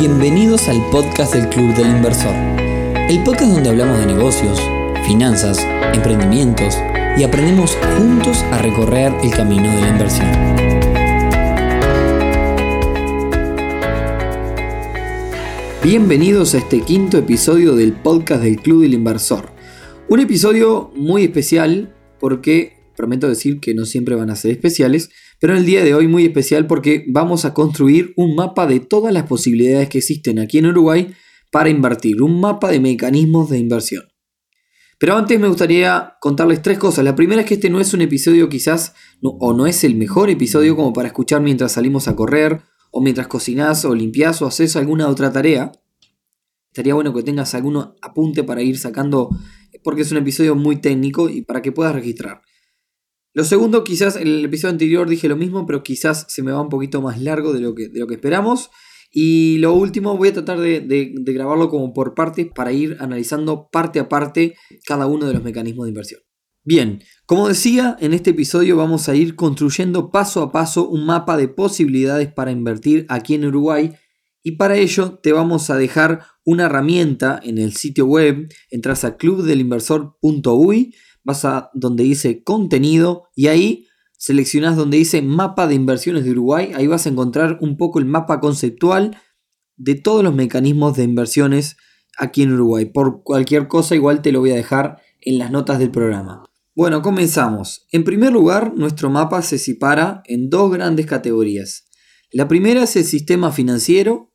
Bienvenidos al podcast del Club del Inversor, el podcast donde hablamos de negocios, finanzas, emprendimientos y aprendemos juntos a recorrer el camino de la inversión. Bienvenidos a este quinto episodio del podcast del Club del Inversor. Un episodio muy especial porque prometo decir que no siempre van a ser especiales, pero en el día de hoy muy especial porque vamos a construir un mapa de todas las posibilidades que existen aquí en Uruguay para invertir, un mapa de mecanismos de inversión. Pero antes me gustaría contarles tres cosas. La primera es que este no es un episodio quizás, o no es el mejor episodio como para escuchar mientras salimos a correr, o mientras cocinás, o limpiás, o haces alguna otra tarea. Estaría bueno que tengas algún apunte para ir sacando, porque es un episodio muy técnico y para que puedas registrar. Lo segundo, quizás en el episodio anterior dije lo mismo, pero quizás se me va un poquito más largo de lo que, de lo que esperamos. Y lo último, voy a tratar de, de, grabarlo como por partes para ir analizando parte a parte cada uno de los mecanismos de inversión. Bien, como decía, en este episodio vamos a ir construyendo paso a paso un mapa de posibilidades para invertir aquí en Uruguay y para ello te vamos a dejar una herramienta en el sitio web, entras a clubdelinversor.uy vas a donde dice contenido y ahí seleccionas donde dice mapa de inversiones de Uruguay. Ahí vas a encontrar un poco el mapa conceptual de todos los mecanismos de inversiones aquí en Uruguay. Por cualquier cosa igual te lo voy a dejar en las notas del programa. Bueno, comenzamos. En primer lugar, nuestro mapa se separa en dos grandes categorías. La primera es el sistema financiero.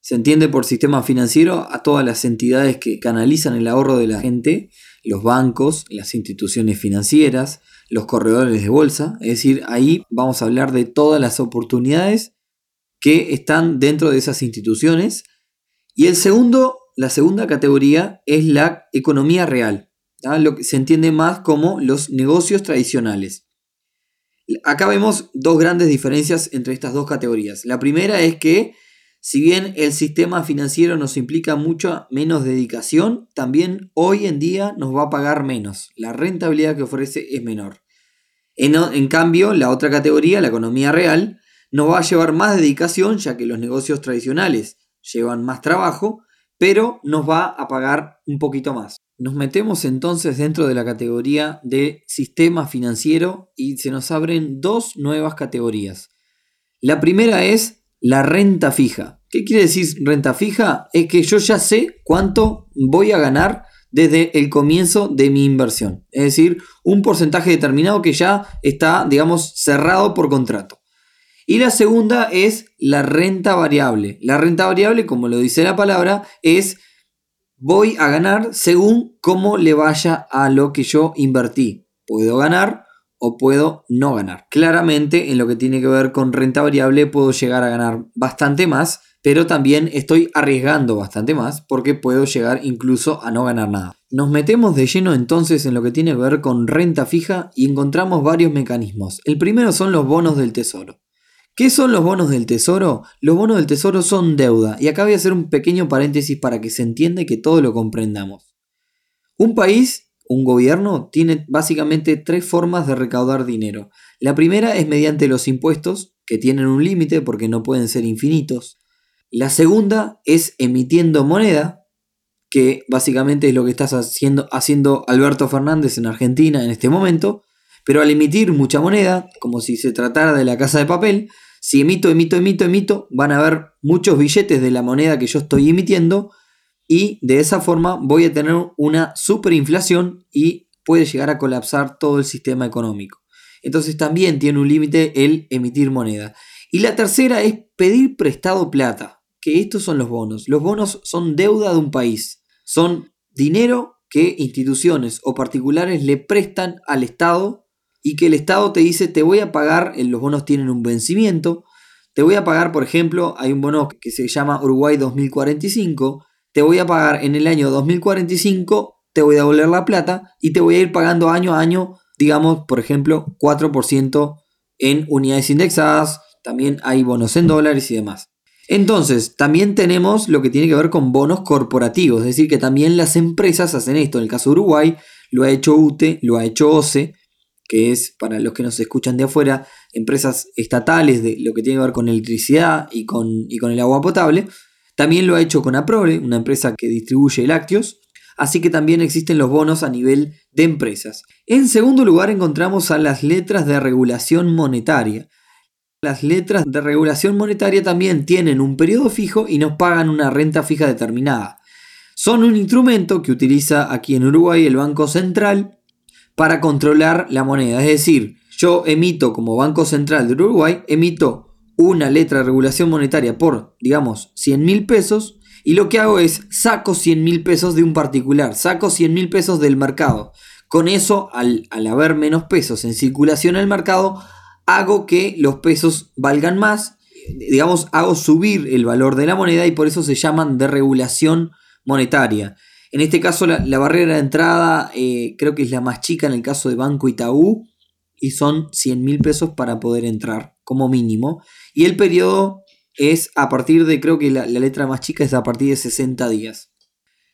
Se entiende por sistema financiero a todas las entidades que canalizan el ahorro de la gente los bancos, las instituciones financieras, los corredores de bolsa. Es decir, ahí vamos a hablar de todas las oportunidades que están dentro de esas instituciones. Y el segundo, la segunda categoría es la economía real, lo que se entiende más como los negocios tradicionales. Acá vemos dos grandes diferencias entre estas dos categorías. La primera es que si bien el sistema financiero nos implica mucho menos dedicación, también hoy en día nos va a pagar menos. La rentabilidad que ofrece es menor. En, cambio, la otra categoría, la economía real, nos va a llevar más dedicación, ya que los negocios tradicionales llevan más trabajo, pero nos va a pagar un poquito más. Nos metemos entonces dentro de la categoría de sistema financiero y se nos abren dos nuevas categorías. La primera es la renta fija. ¿Qué quiere decir renta fija? Es que yo ya sé cuánto voy a ganar desde el comienzo de mi inversión. Es decir, un porcentaje determinado que ya está, digamos, cerrado por contrato. Y la segunda es la renta variable. La renta variable, como lo dice la palabra, es voy a ganar según cómo le vaya a lo que yo invertí. Puedo ganar o puedo no ganar. Claramente en lo que tiene que ver con renta variable puedo llegar a ganar bastante más, pero también estoy arriesgando bastante más porque puedo llegar incluso a no ganar nada. Nos metemos de lleno entonces en lo que tiene que ver con renta fija y encontramos varios mecanismos. El primero son los bonos del tesoro. ¿Qué son los bonos del tesoro? Los bonos del tesoro son deuda y acá voy a hacer un pequeño paréntesis para que se entienda y que todo lo comprendamos. Un país un gobierno tiene básicamente tres formas de recaudar dinero. La primera es mediante los impuestos, que tienen un límite porque no pueden ser infinitos. La segunda es emitiendo moneda, que básicamente es lo que está haciendo, haciendo Alberto Fernández en Argentina en este momento. Pero al emitir mucha moneda, como si se tratara de la casa de papel, si emito, emito, emito, emito, van a haber muchos billetes de la moneda que yo estoy emitiendo y de esa forma voy a tener una superinflación y puede llegar a colapsar todo el sistema económico. Entonces también tiene un límite el emitir moneda. Y la tercera es pedir prestado plata, que estos son los bonos. Los bonos son deuda de un país, son dinero que instituciones o particulares le prestan al Estado y que el Estado te dice te voy a pagar, los bonos tienen un vencimiento, te voy a pagar, por ejemplo, hay un bono que se llama Uruguay 2045, te voy a pagar en el año 2045, te voy a devolver la plata y te voy a ir pagando año a año, digamos, por ejemplo, 4% en unidades indexadas, también hay bonos en dólares y demás. Entonces, también tenemos lo que tiene que ver con bonos corporativos, es decir, que también las empresas hacen esto. En el caso de Uruguay, lo ha hecho UTE, lo ha hecho OCE, que es, para los que nos escuchan de afuera, empresas estatales de lo que tiene que ver con electricidad y con, y con el agua potable. También lo ha hecho con Aprole, una empresa que distribuye lácteos, así que también existen los bonos a nivel de empresas. En segundo lugar encontramos a las letras de regulación monetaria. Las letras de regulación monetaria también tienen un periodo fijo y nos pagan una renta fija determinada. Son un instrumento que utiliza aquí en Uruguay el Banco Central para controlar la moneda. Es decir, yo emito como Banco Central de Uruguay, emito una letra de regulación monetaria por, digamos, 100 mil pesos y lo que hago es saco 100 mil pesos de un particular, saco 100 mil pesos del mercado. Con eso, al, al haber menos pesos en circulación en el mercado, hago que los pesos valgan más, digamos, hago subir el valor de la moneda y por eso se llaman de regulación monetaria. En este caso la, barrera de entrada eh, creo que es la más chica en el caso de Banco Itaú y son 100 mil pesos para poder entrar como mínimo. Y el periodo es a partir de, creo que la, letra más chica es a partir de 60 días.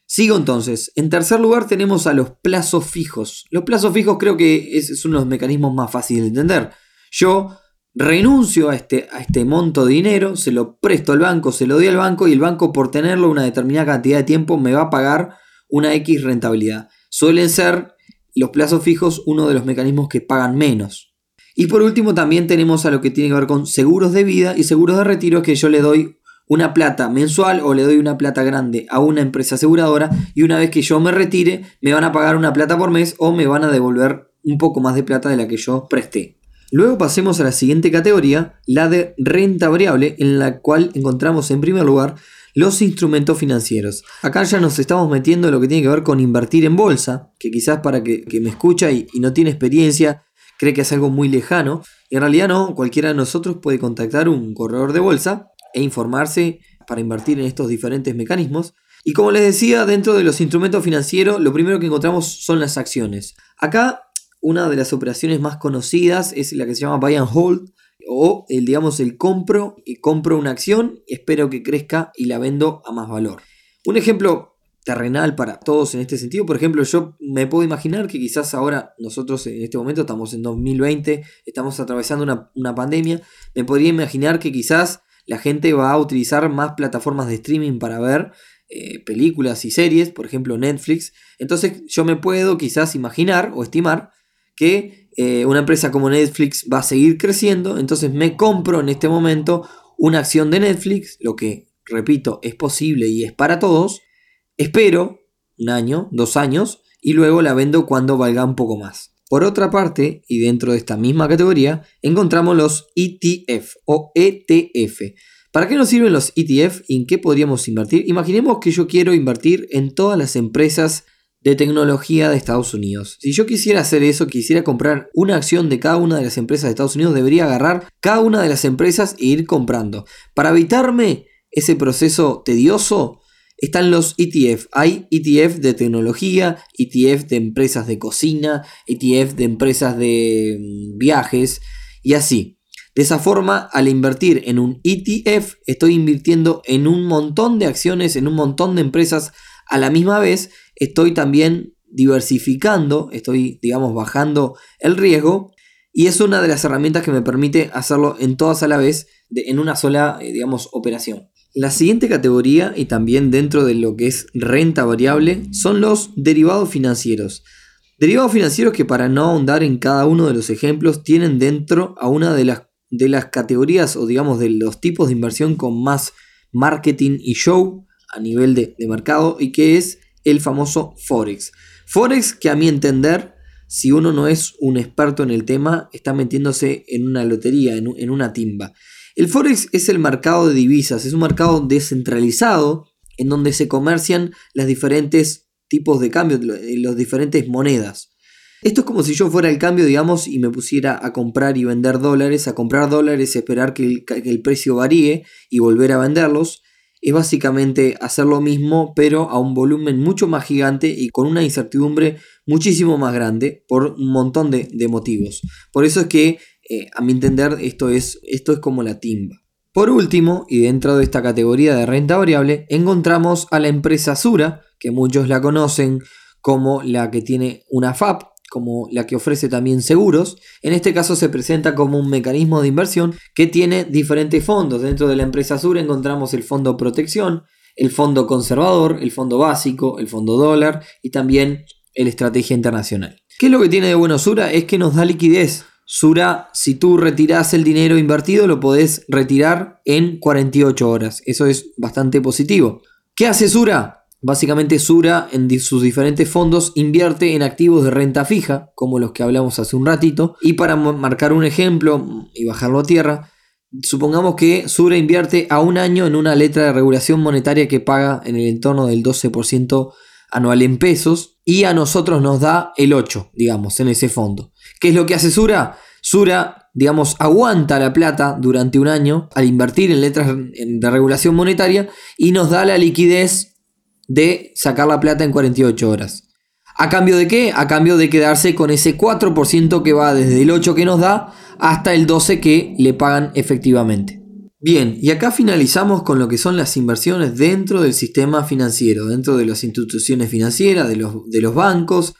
Sigo entonces. En tercer lugar tenemos a los plazos fijos. Los plazos fijos creo que es, es uno de los mecanismos más fáciles de entender. Yo renuncio a este, a este monto de dinero, se lo presto al banco, se lo doy al banco y el banco por tenerlo una determinada cantidad de tiempo me va a pagar una X rentabilidad. Suelen ser los plazos fijos uno de los mecanismos que pagan menos. Y por último también tenemos a lo que tiene que ver con seguros de vida y seguros de retiro que yo le doy una plata mensual o le doy una plata grande a una empresa aseguradora y una vez que yo me retire me van a pagar una plata por mes o me van a devolver un poco más de plata de la que yo presté. Luego pasemos a la siguiente categoría, la de renta variable, en la cual encontramos en primer lugar los instrumentos financieros. Acá ya nos estamos metiendo en lo que tiene que ver con invertir en bolsa, que quizás para que, me escucha y, no tiene experiencia cree que es algo muy lejano. Y en realidad no, cualquiera de nosotros puede contactar un corredor de bolsa e informarse para invertir en estos diferentes mecanismos. Y como les decía, dentro de los instrumentos financieros, lo primero que encontramos son las acciones. Acá una de las operaciones más conocidas es la que se llama buy and hold o el digamos el compro y compro una acción, espero que crezca y la vendo a más valor. Un ejemplo terrenal para todos en este sentido, por ejemplo, yo me puedo imaginar que quizás ahora nosotros en este momento estamos en 2020, estamos atravesando una, pandemia, me podría imaginar que quizás la gente va a utilizar más plataformas de streaming para ver eh, películas y series, por ejemplo Netflix. Entonces yo me puedo quizás imaginar o estimar que eh, una empresa como Netflix va a seguir creciendo, entonces me compro en este momento una acción de Netflix, lo que, repito, es posible y es para todos, espero un año, dos años, y luego la vendo cuando valga un poco más. Por otra parte, y dentro de esta misma categoría, encontramos los ETF o ETF. ¿Para qué nos sirven los ETF y en qué podríamos invertir? Imaginemos que yo quiero invertir en todas las empresas de tecnología de Estados Unidos. Si yo quisiera hacer eso, quisiera comprar una acción de cada una de las empresas de Estados Unidos, debería agarrar cada una de las empresas e ir comprando. Para evitarme ese proceso tedioso, están los ETF. Hay ETF de tecnología, ETF de empresas de cocina, ETF de empresas de mm, viajes y así. De esa forma, al invertir en un ETF, estoy invirtiendo en un montón de acciones, en un montón de empresas a la misma vez estoy también diversificando, estoy, digamos, bajando el riesgo y es una de las herramientas que me permite hacerlo en todas a la vez, en una sola, eh, digamos, operación. La siguiente categoría, y también dentro de lo que es renta variable, son los derivados financieros. Derivados financieros que para no ahondar en cada uno de los ejemplos, tienen dentro a una de las, de las categorías o digamos de los tipos de inversión con más marketing y show a nivel de, de mercado y que es el famoso Forex. Forex que a mi entender, si uno no es un experto en el tema, está metiéndose en una lotería, en, una timba. El Forex es el mercado de divisas, es un mercado descentralizado en donde se comercian los diferentes tipos de cambio, las diferentes monedas. Esto es como si yo fuera el cambio, digamos, y me pusiera a comprar y vender dólares, a comprar dólares, esperar que el, que el precio varíe y volver a venderlos es básicamente hacer lo mismo pero a un volumen mucho más gigante y con una incertidumbre muchísimo más grande por un montón de, motivos. Por eso es que eh, a mi entender esto es, esto es como la timba. Por último, y dentro de esta categoría de renta variable, encontramos a la empresa Sura, que muchos la conocen como la que tiene una FAP, como la que ofrece también seguros. En este caso se presenta como un mecanismo de inversión que tiene diferentes fondos. Dentro de la empresa Sura encontramos el fondo protección, el fondo conservador, el fondo básico, el fondo dólar y también el estrategia internacional. ¿Qué es lo que tiene de bueno Sura? Es que nos da liquidez. Sura, si tú retiras el dinero invertido, lo podés retirar en 48 horas. Eso es bastante positivo. ¿Qué hace Sura? Básicamente Sura en sus diferentes fondos invierte en activos de renta fija, como los que hablamos hace un ratito. Y para marcar un ejemplo y bajarlo a tierra, supongamos que Sura invierte a un año en una letra de regulación monetaria que paga en el entorno del 12% anual en pesos y a nosotros nos da el 8, digamos, en ese fondo. ¿Qué es lo que hace Sura? Sura, digamos, aguanta la plata durante un año al invertir en letras de regulación monetaria y nos da la liquidez de sacar la plata en 48 horas. ¿A cambio de qué? A cambio de quedarse con ese 4% que va desde el 8 que nos da hasta el 12 que le pagan efectivamente. Bien, y acá finalizamos con lo que son las inversiones dentro del sistema financiero, dentro de las instituciones financieras, de los, de los bancos,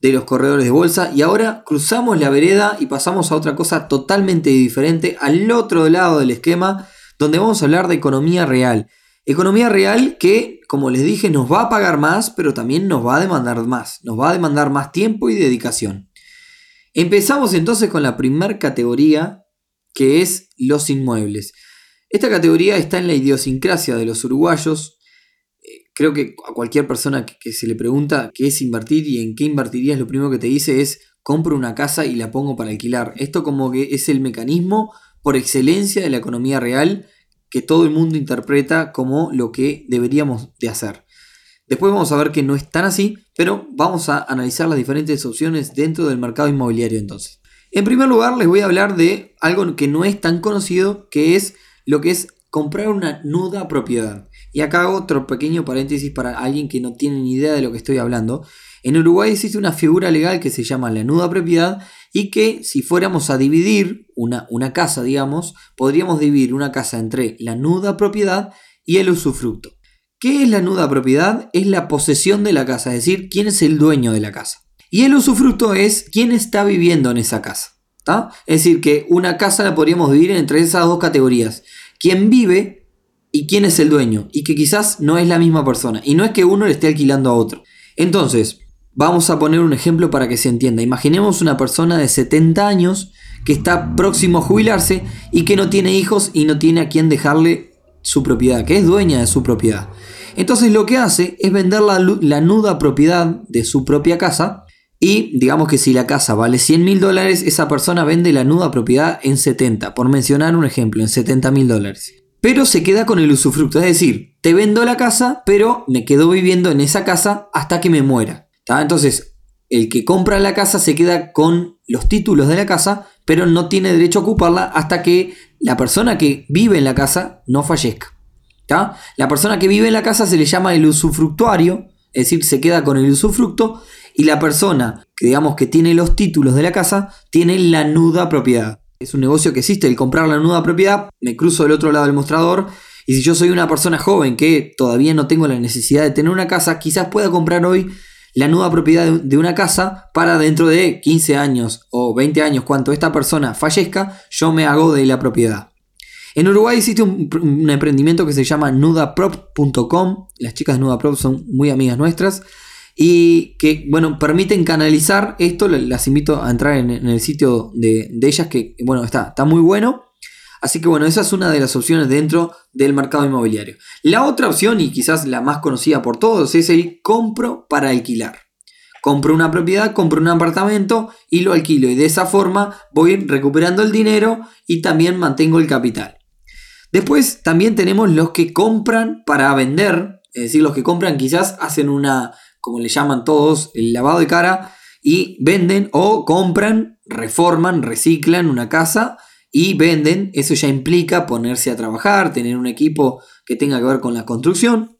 de los corredores de bolsa y ahora cruzamos la vereda y pasamos a otra cosa totalmente diferente, al otro lado del esquema, donde vamos a hablar de economía real. Economía real que, como les dije, nos va a pagar más, pero también nos va a demandar más, nos va a demandar más tiempo y dedicación. Empezamos entonces con la primera categoría, que es los inmuebles. Esta categoría está en la idiosincrasia de los uruguayos, creo que a cualquier persona que, se le pregunta qué es invertir y en qué invertirías, lo primero que te dice es compro una casa y la pongo para alquilar. Esto como que es el mecanismo por excelencia de la economía real que todo el mundo interpreta como lo que deberíamos de hacer. Después vamos a ver que no es tan así, pero vamos a analizar las diferentes opciones dentro del mercado inmobiliario entonces. En primer lugar les voy a hablar de algo que no es tan conocido, que es lo que es comprar una nuda propiedad. Y acá otro pequeño paréntesis para alguien que no tiene ni idea de lo que estoy hablando. En Uruguay existe una figura legal que se llama la nuda propiedad y que si fuéramos a dividir una, una casa, digamos, podríamos dividir una casa entre la nuda propiedad y el usufructo. ¿Qué es la nuda propiedad? Es la posesión de la casa, es decir, quién es el dueño de la casa. Y el usufructo es quién está viviendo en esa casa. Es decir, que una casa la podríamos dividir entre esas dos categorías. Quién vive y quién es el dueño, y que quizás no es la misma persona, y no es que uno le esté alquilando a otro. Entonces, vamos a poner un ejemplo para que se entienda. Imaginemos una persona de 70 años que está próximo a jubilarse y que no tiene hijos y no tiene a quien dejarle su propiedad, que es dueña de su propiedad. Entonces lo que hace es vender la, la nuda propiedad de su propia casa y digamos que si la casa vale 100 mil dólares, esa persona vende la nuda propiedad en 70, por mencionar un ejemplo, en 70 mil dólares pero se queda con el usufructo. Es decir, te vendo la casa, pero me quedo viviendo en esa casa hasta que me muera. Entonces, el que compra la casa se queda con los títulos de la casa, pero no tiene derecho a ocuparla hasta que la persona que vive en la casa no fallezca. La persona que vive en la casa se le llama el usufructuario, es decir, se queda con el usufructo, y la persona que digamos que tiene los títulos de la casa tiene la nuda propiedad. Es un negocio que existe, el comprar la nueva propiedad, me cruzo del otro lado del mostrador y si yo soy una persona joven que todavía no tengo la necesidad de tener una casa, quizás pueda comprar hoy la nueva propiedad de una casa para dentro de 15 años o 20 años, cuando esta persona fallezca, yo me hago de la propiedad. En Uruguay existe un, un emprendimiento que se llama nudaprop.com. Las chicas de Nudaprop son muy amigas nuestras y que, bueno, permiten canalizar esto. Las invito a entrar en, el sitio de, ellas, que, bueno, está, está muy bueno. Así que, bueno, esa es una de las opciones dentro del mercado inmobiliario. La otra opción, y quizás la más conocida por todos, es el compro para alquilar. Compro una propiedad, compro un apartamento y lo alquilo. Y de esa forma voy recuperando el dinero y también mantengo el capital. Después también tenemos los que compran para vender. Es decir, los que compran quizás hacen una como le llaman todos, el lavado de cara, y venden o compran, reforman, reciclan una casa y venden. Eso ya implica ponerse a trabajar, tener un equipo que tenga que ver con la construcción.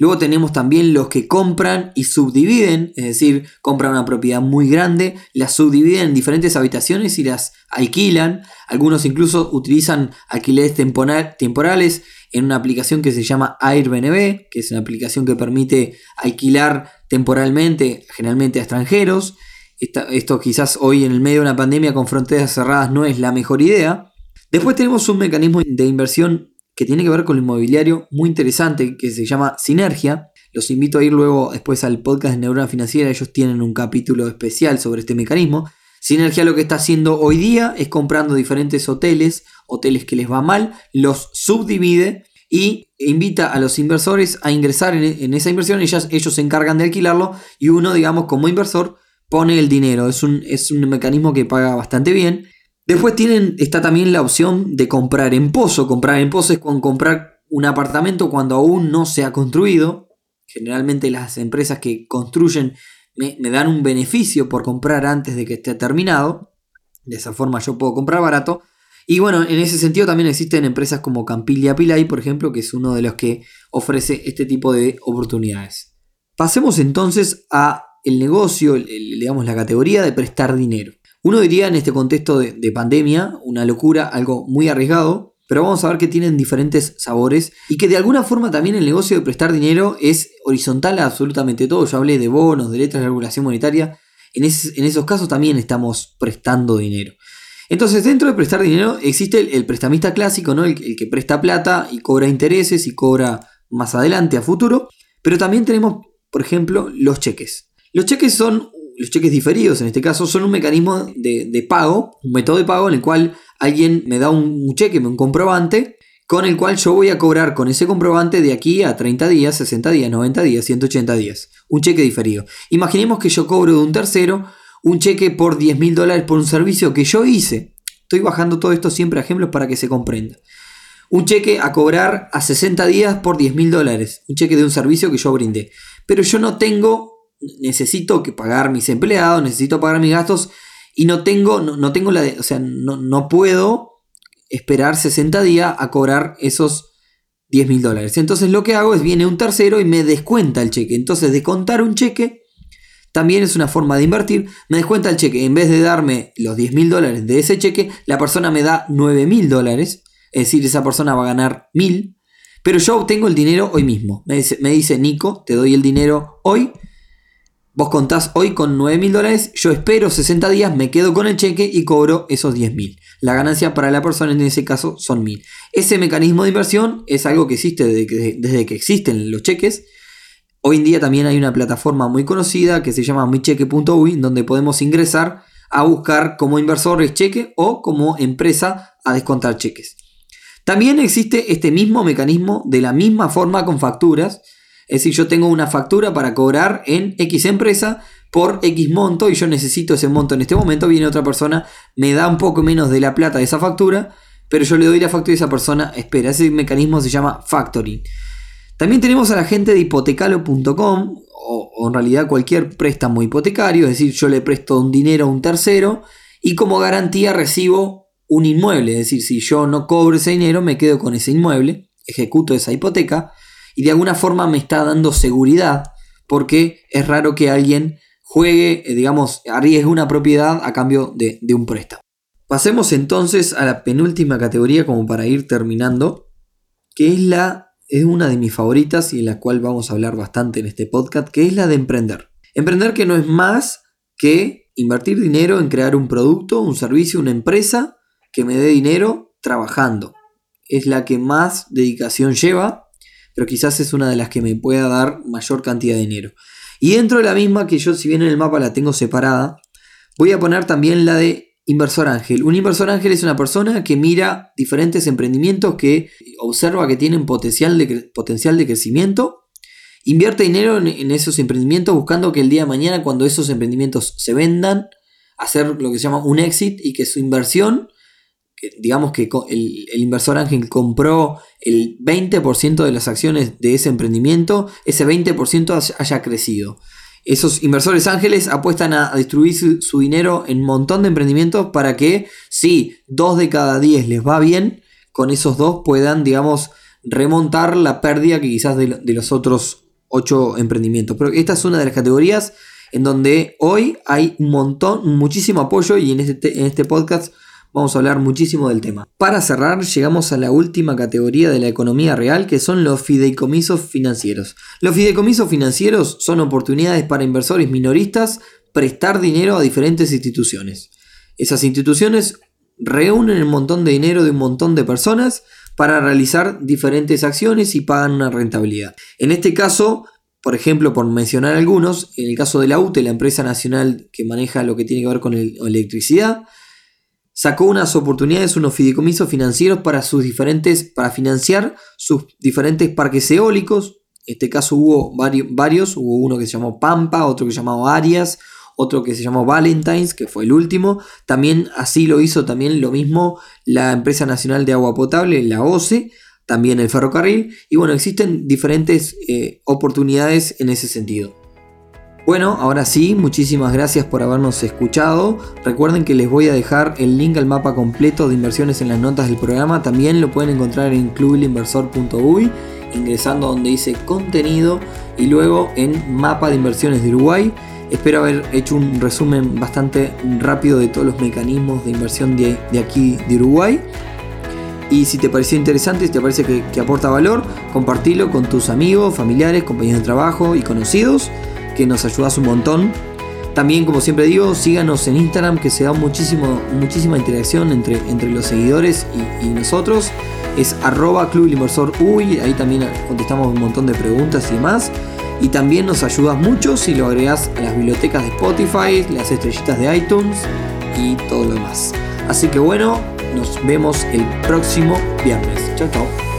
Luego tenemos también los que compran y subdividen, es decir, compran una propiedad muy grande, la subdividen en diferentes habitaciones y las alquilan. Algunos incluso utilizan alquileres temporales en una aplicación que se llama Airbnb, que es una aplicación que permite alquilar temporalmente, generalmente a extranjeros. esto quizás hoy en el medio de una pandemia con fronteras cerradas no es la mejor idea. Después tenemos un mecanismo de inversión que tiene que ver con el inmobiliario muy interesante que se llama Sinergia. Los invito a ir luego después al podcast de Neurona Financiera, ellos tienen un capítulo especial sobre este mecanismo. Sinergia lo que está haciendo hoy día es comprando diferentes hoteles, hoteles que les va mal, los subdivide y invita a los inversores a ingresar en, esa inversión, ellos se encargan de alquilarlo y uno, digamos, como inversor pone el dinero. Es un, es un mecanismo que paga bastante bien. Después tienen, está también la opción de comprar en pozo. Comprar en pozo es con comprar un apartamento cuando aún no se ha construido. Generalmente las empresas que construyen me, dan un beneficio por comprar antes de que esté terminado. De esa forma yo puedo comprar barato. Y bueno, en ese sentido también existen empresas como Campilia Pilay, por ejemplo, que es uno de los que ofrece este tipo de oportunidades. Pasemos entonces a el negocio, digamos la categoría de prestar dinero. Uno diría en este contexto de, de, pandemia, una locura, algo muy arriesgado, pero vamos a ver que tienen diferentes sabores y que de alguna forma también el negocio de prestar dinero es horizontal a absolutamente todo. Yo hablé de bonos, de letras de regulación monetaria. En, esos casos también estamos prestando dinero. Entonces, dentro de prestar dinero existe el, prestamista clásico, ¿no? El, que presta plata y cobra intereses y cobra más adelante, a futuro. Pero también tenemos, por ejemplo, los cheques. Los cheques son, los cheques diferidos en este caso, son un mecanismo de, pago, un método de pago en el cual alguien me da un, cheque, un comprobante, con el cual yo voy a cobrar con ese comprobante de aquí a 30 días, 60 días, 90 días, 180 días. Un cheque diferido. Imaginemos que yo cobro de un tercero un cheque por 10 mil dólares por un servicio que yo hice. Estoy bajando todo esto siempre a ejemplos para que se comprenda. Un cheque a cobrar a 60 días por 10 mil dólares. Un cheque de un servicio que yo brindé. Pero yo no tengo necesito que pagar mis empleados, necesito pagar mis gastos y no tengo, no, tengo la, o sea, no, no, puedo esperar 60 días a cobrar esos 10 mil dólares. Entonces lo que hago es viene un tercero y me descuenta el cheque. Entonces descontar un cheque también es una forma de invertir. Me descuenta el cheque. En vez de darme los 10 mil dólares de ese cheque, la persona me da 9 mil dólares. Es decir, esa persona va a ganar mil. Pero yo obtengo el dinero hoy mismo. Me dice, me dice Nico, te doy el dinero hoy Vos contás hoy con 9 mil dólares, yo espero 60 días, me quedo con el cheque y cobro esos 10 mil. La ganancia para la persona en ese caso son mil. Ese mecanismo de inversión es algo que existe desde que, desde que existen los cheques. Hoy en día también hay una plataforma muy conocida que se llama micheque.uy, donde podemos ingresar a buscar como inversor cheque o como empresa a descontar cheques. También existe este mismo mecanismo de la misma forma con facturas es decir, yo tengo una factura para cobrar en X empresa por X monto y yo necesito ese monto en este momento. Viene otra persona, me da un poco menos de la plata de esa factura, pero yo le doy la factura y esa persona espera. Ese mecanismo se llama factoring. También tenemos a la gente de hipotecalo.com o, o, en realidad cualquier préstamo hipotecario, es decir, yo le presto un dinero a un tercero y como garantía recibo un inmueble, es decir, si yo no cobro ese dinero me quedo con ese inmueble, ejecuto esa hipoteca y de alguna forma me está dando seguridad porque es raro que alguien juegue, eh, digamos, arriesgue una propiedad a cambio de, un préstamo. Pasemos entonces a la penúltima categoría como para ir terminando, que es la es una de mis favoritas y en la cual vamos a hablar bastante en este podcast, que es la de emprender. Emprender que no es más que invertir dinero en crear un producto, un servicio, una empresa que me dé dinero trabajando. Es la que más dedicación lleva pero quizás es una de las que me pueda dar mayor cantidad de dinero. Y dentro de la misma, que yo si bien en el mapa la tengo separada, voy a poner también la de inversor ángel. Un inversor ángel es una persona que mira diferentes emprendimientos que observa que tienen potencial de, potencial de crecimiento, invierte dinero en, esos emprendimientos buscando que el día de mañana cuando esos emprendimientos se vendan, hacer lo que se llama un exit y que su inversión digamos que el, inversor ángel compró el 20% de las acciones de ese emprendimiento, ese 20% haya crecido. Esos inversores ángeles apuestan a distribuir su, dinero en un montón de emprendimientos para que si dos de cada 10 les va bien, con esos dos puedan, digamos, remontar la pérdida que quizás de, de los otros 8 emprendimientos. Pero esta es una de las categorías en donde hoy hay un montón, muchísimo apoyo y en este, en este podcast vamos a hablar muchísimo del tema. Para cerrar, llegamos a la última categoría de la economía real, que son los fideicomisos financieros. Los fideicomisos financieros son oportunidades para inversores minoristas prestar dinero a diferentes instituciones. Esas instituciones reúnen un montón de dinero de un montón de personas para realizar diferentes acciones y pagan una rentabilidad. En este caso, por ejemplo, por mencionar algunos, en el caso de la UTE, la empresa nacional que maneja lo que tiene que ver con electricidad, sacó unas oportunidades, unos fideicomisos financieros para sus diferentes, para financiar sus diferentes parques eólicos. En este caso hubo varios, varios, hubo uno que se llamó Pampa, otro que se llamó Arias, otro que se llamó Valentine's, que fue el último. También así lo hizo también lo mismo la empresa nacional de agua potable, la OCE, también el ferrocarril. Y bueno, existen diferentes eh, oportunidades en ese sentido. Bueno, ahora sí, muchísimas gracias por habernos escuchado. Recuerden que les voy a dejar el link al mapa completo de inversiones en las notas del programa. También lo pueden encontrar en clubilinversor.uy, ingresando donde dice contenido y luego en mapa de inversiones de Uruguay. Espero haber hecho un resumen bastante rápido de todos los mecanismos de inversión de, aquí de Uruguay. Y si te pareció interesante, si te parece que, que aporta valor, compartilo con tus amigos, familiares, compañeros de trabajo y conocidos, que nos ayudas un montón. También, como siempre digo, síganos en Instagram, que se da muchísimo, muchísima interacción entre, entre los seguidores y, nosotros. Es arroba Club Uy, ahí también contestamos un montón de preguntas y demás. Y también nos ayudas mucho si lo agregas a las bibliotecas de Spotify, las estrellitas de iTunes y todo lo demás. Así que bueno, nos vemos el próximo viernes. Chao, chao.